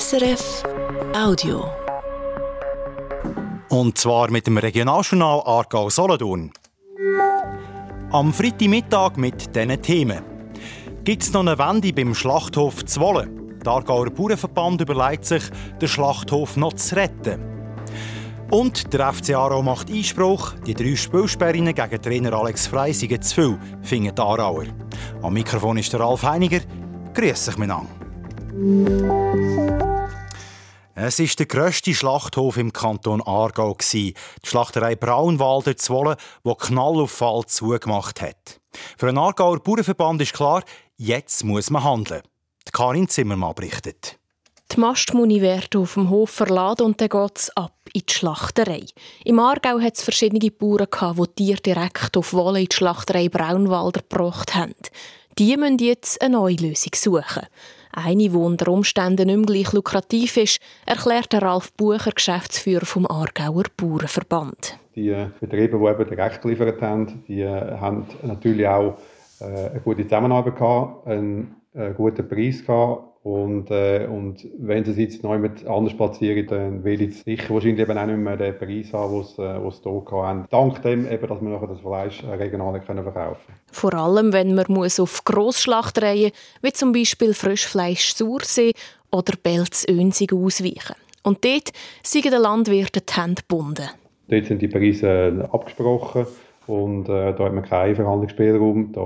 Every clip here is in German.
SRF Audio. Und zwar mit dem Regionaljournal Aargau Solothurn. Am Freitagmittag mit diesen Themen. Gibt es noch eine Wende beim Schlachthof Zwolle? Der Aargauer Bauernverband überlegt sich, den Schlachthof noch zu retten. Und der FC Aarau macht Einspruch, die drei Spielsperrinnen gegen Trainer Alex Frey seien zu viel, finden die Aarauer. Am Mikrofon ist der Ralf Heiniger. Grüß dich miteinander. Es ist der grösste Schlachthof im Kanton Aargau die Schlachterei Braunwalder Zwolle, wo Knall auf Fall zugemacht hat. Für einen Aargauer Bauernverband ist klar, jetzt muss man handeln. Karin Zimmermann berichtet. Die Mastmuni werden auf dem Hof verladen und dann geht es ab in die Schlachterei. Im Aargau hat es verschiedene Bauern, gehabt, die Tiere direkt auf Wolle in die Schlachterei Braunwalder gebracht haben. Die müssen jetzt eine neue Lösung suchen. Eine, die unter Umständen nicht mehr gleich lukrativ ist, erklärt Ralf Bucher, Geschäftsführer vom Aargauer Bauernverband. Die äh, Betriebe, die eben direkt geliefert haben, die äh, haben natürlich auch äh, eine gute Zusammenarbeit einen guten Preis gehabt und, äh, und wenn sie es jetzt neu mit anders platzieren, dann will ich sicher wahrscheinlich eben auch nicht mehr den Preis haben, den sie, hier haben. Dank dem, eben, dass wir nachher das Fleisch äh, regional können verkaufen können. Vor allem, wenn man muss auf Grossschlachtereien wie zum Beispiel Frischfleisch Sursee oder Belz Önsig ausweichen. Und dort sind den Landwirten die Hände gebunden. Dort sind die Preise äh, abgesprochen und äh, da hat man keinen Verhandlungsspielraum. Da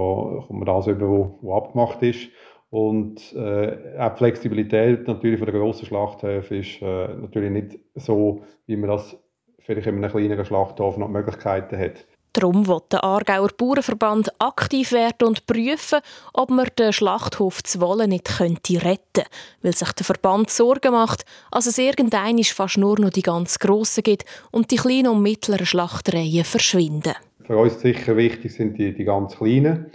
kommt man das über, was abgemacht ist. Und äh, auch die Flexibilität natürlich von der grossen Schlachthöfe ist äh, natürlich nicht so, wie man das vielleicht in einem kleineren Schlachthof noch Möglichkeiten hat. Darum will der Aargauer Bauernverband aktiv werden und prüfen, ob man den Schlachthof Zwolle nicht könnte retten weil sich der Verband Sorgen macht, dass es irgendein fast nur noch die ganz grossen gibt und die kleinen und mittleren Schlachtereien verschwinden. Für uns sicher wichtig sind die, die ganz kleinen.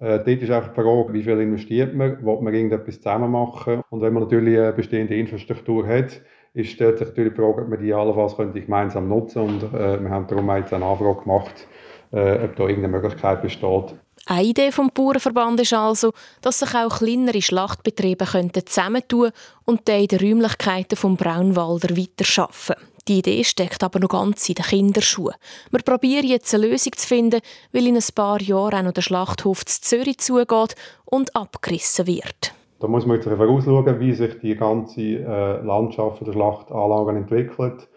Äh, dort ist einfach die Frage, wie viel investiert man, will man irgendetwas zusammen machen. Und wenn man natürlich eine bestehende Infrastruktur hat, ist stellt sich natürlich die Frage, ob man die allenfalls gemeinsam nutzen Und äh, wir haben darum jetzt eine Anfrage gemacht, äh, ob da irgendeine Möglichkeit besteht. Eine Idee vom Bauernverband ist also, dass sich auch kleinere Schlachtbetriebe zusammentun und in den Räumlichkeiten vom Braunwalder weiterarbeiten. Die Idee steckt aber noch ganz in den Kinderschuhen. Wir probieren jetzt eine Lösung zu finden, weil in ein paar Jahren auch noch der Schlachthof zu Zürich zugeht und abgerissen wird. Da muss man jetzt vorausschauen, wie sich die ganze äh, Landschaft der Schlachtanlagen entwickelt.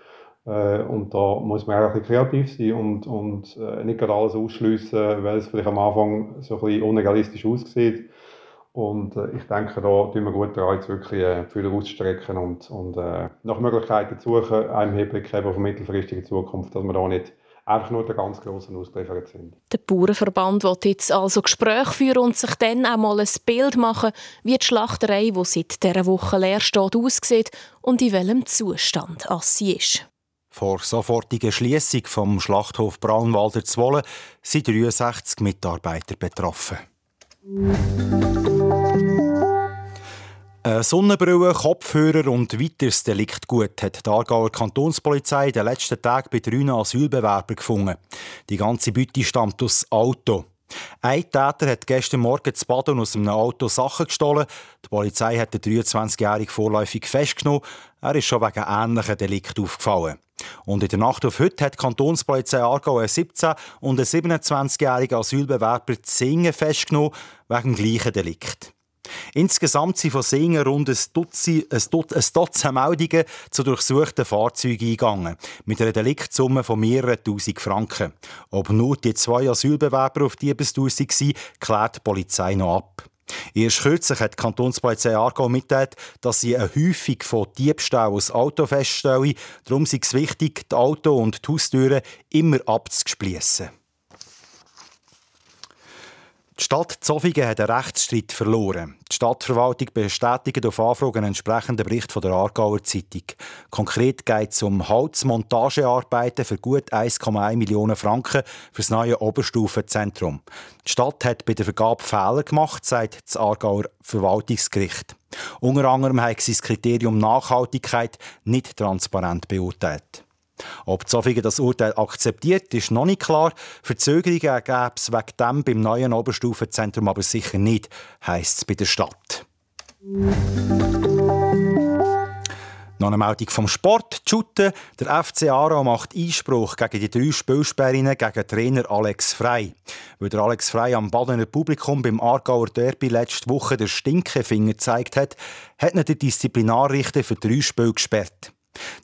Äh, und da muss man auch ein kreativ sein und, und äh, nicht gerade alles ausschliessen, weil es vielleicht am Anfang so ein bisschen unrealistisch aussieht. Und äh, ich denke, da tun wir gut daran, jetzt wirklich äh, Fühler auszustrecken und, und äh, nach Möglichkeiten zu suchen, einem Hinblick auf eine mittelfristige Zukunft, dass wir da nicht einfach nur der ganz Grossen ausgeliefert sind. Der Bauernverband will jetzt also Gespräche führen und sich dann auch mal ein Bild machen, wie die Schlachterei, die seit dieser Woche leer steht, aussieht und in welchem Zustand sie ist. Vor sofortiger Schließung vom Schlachthof Braunwalder Zwolle sind 63 Mitarbeiter betroffen. Eine Sonnenbrille, Kopfhörer und weiteres Deliktgut hat die Aargauer Kantonspolizei in den letzten Tagen bei drei Asylbewerbern gefunden. Die ganze Beute stammt aus Auto. Ein Täter hat gestern Morgen zu Baden aus einem Auto Sachen gestohlen. Die Polizei hat den 23-Jährigen vorläufig festgenommen. Er ist schon wegen ähnlichen Delikten aufgefallen. Und in der Nacht auf heute hat die Kantonspolizei Aargau einen 17- und einen 27-jährigen Asylbewerber Zingen festgenommen, wegen dem gleichen Delikt. Insgesamt sind von Singen rund ein Dutzend, ein Dutzend Meldungen zu durchsuchten Fahrzeugen eingegangen, mit einer Deliktsumme von mehreren tausend Franken. Ob nur die zwei Asylbewerber auf Diebesdauer waren, klärt die Polizei noch ab. Erst kürzlich hat die Kantonspolizei Aargau mitgeteilt, dass sie eine Häufung von Diebstählen aus Auto feststellen. Darum ist es wichtig, die Auto- und die Haustüren immer abzuspliessen. Stadt Zofingen hat einen Rechtsstreit verloren. Die Stadtverwaltung bestätigt auf Anfrage einen entsprechenden Bericht von der Aargauer Zeitung. Konkret geht es um Holzmontagearbeiten für gut 1,1 Millionen Franken für das neue Oberstufenzentrum. Die Stadt hat bei der Vergabe Fehler gemacht, sagt das Aargauer Verwaltungsgericht. Unter anderem hat sie das Kriterium Nachhaltigkeit nicht transparent beurteilt. Ob Zofingen das Urteil akzeptiert, ist noch nicht klar. Verzögerungen gäbe es wegen dem beim neuen Oberstufenzentrum aber sicher nicht, heisst es bei der Stadt. Noch eine Meldung vom Sport. Shooten. Der FC Aarau macht Einspruch gegen die drei Spielsperrinnen gegen Trainer Alex Frey. Weil der Alex Frey am Badener Publikum beim Aargauer Derby letzte Woche den Stinkefinger gezeigt hat, hat ihn der Disziplinarrichter für drei Spiele gesperrt.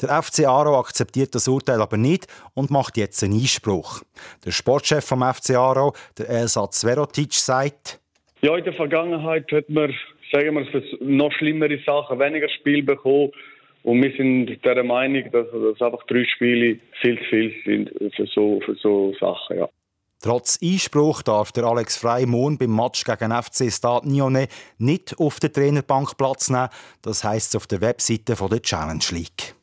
Der FC Aarau akzeptiert das Urteil aber nicht und macht jetzt einen Einspruch. Der Sportchef vom FC Aarau, der Elsatz Verotic, sagt, ja, in der Vergangenheit hat man, sagen wir, für noch schlimmere Sachen weniger Spiel bekommen. Und wir sind der Meinung, dass, dass einfach drei Spiele viel zu viel sind für so, für so Sachen. Ja. Trotz Einspruch darf der Alex Frey morgen beim Match gegen FC Stade Nyonnais nicht auf der Trainerbank Platz nehmen. Das heisst auf der Webseite der Challenge League.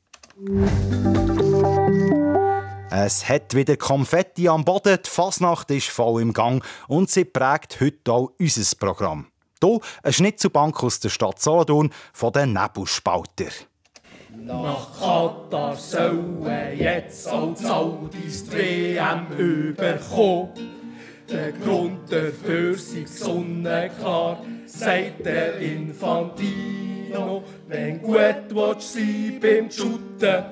Es hat wieder Konfetti am Boden, die Fasnacht ist voll im Gang und sie prägt heute auch unser Programm. Hier ein Schnitzelbank aus der Stadt Solothurn von den Nebelspalter. Nach Katar sollen jetzt auch Saudis die WM überkommen. Der Grund dafür sei sonnenklar, sagt der Infantino. Wenn gut willst sein beim Shooten,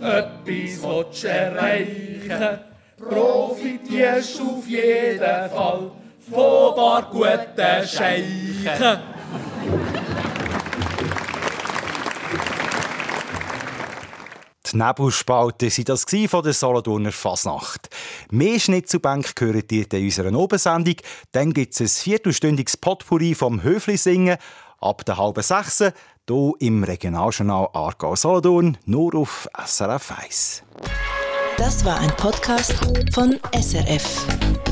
etwas willst erreichen, profitierst auf jeden Fall von paar guten Scheichen. Die Nebelspalten waren das von der Solothurner Fasnacht. Mehr Schnitzelbänke gehört ihr in unserer Obensendung. Dann gibt es ein viertelstündiges Potpourri vom Höfli singen ab der halben sechs hier im Regionaljournal Aargau Solothurn, nur auf SRF 1. Das war ein Podcast von SRF.